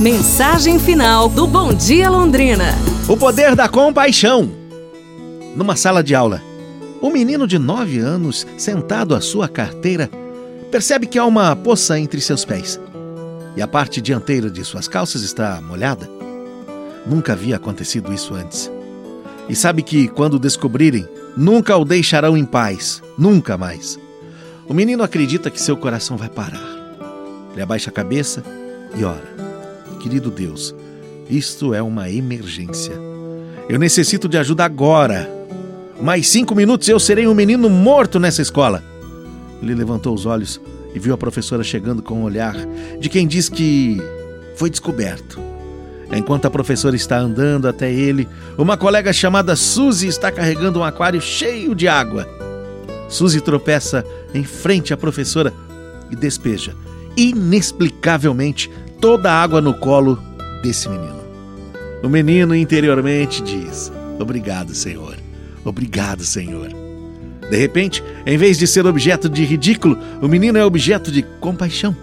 Mensagem final do Bom Dia Londrina. O poder da compaixão. Numa sala de aula, um menino de 9 anos, sentado à sua carteira, percebe que há uma poça entre seus pés e a parte dianteira de suas calças está molhada. Nunca havia acontecido isso antes. E sabe que, quando descobrirem, nunca o deixarão em paz, nunca mais. O menino acredita que seu coração vai parar. Ele abaixa a cabeça e ora. Querido Deus, isto é uma emergência. Eu necessito de ajuda agora. Mais cinco minutos e eu serei um menino morto nessa escola. Ele levantou os olhos e viu a professora chegando com um olhar de quem diz que foi descoberto. Enquanto a professora está andando até ele, uma colega chamada Suzy está carregando um aquário cheio de água. Suzy tropeça em frente à professora e despeja, inexplicavelmente, toda a água no colo desse menino. O menino interiormente diz: Obrigado, Senhor. Obrigado, Senhor. De repente, em vez de ser objeto de ridículo, o menino é objeto de compaixão.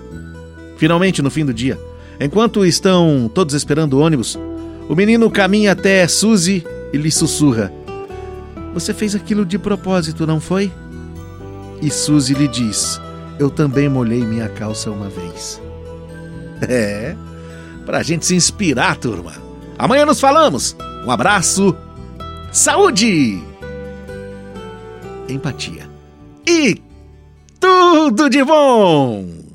Finalmente, no fim do dia, enquanto estão todos esperando o ônibus, o menino caminha até Suzy e lhe sussurra: Você fez aquilo de propósito, não foi? E Suzy lhe diz: Eu também molhei minha calça uma vez. É, pra gente se inspirar, turma. Amanhã nos falamos. Um abraço, saúde, empatia e tudo de bom!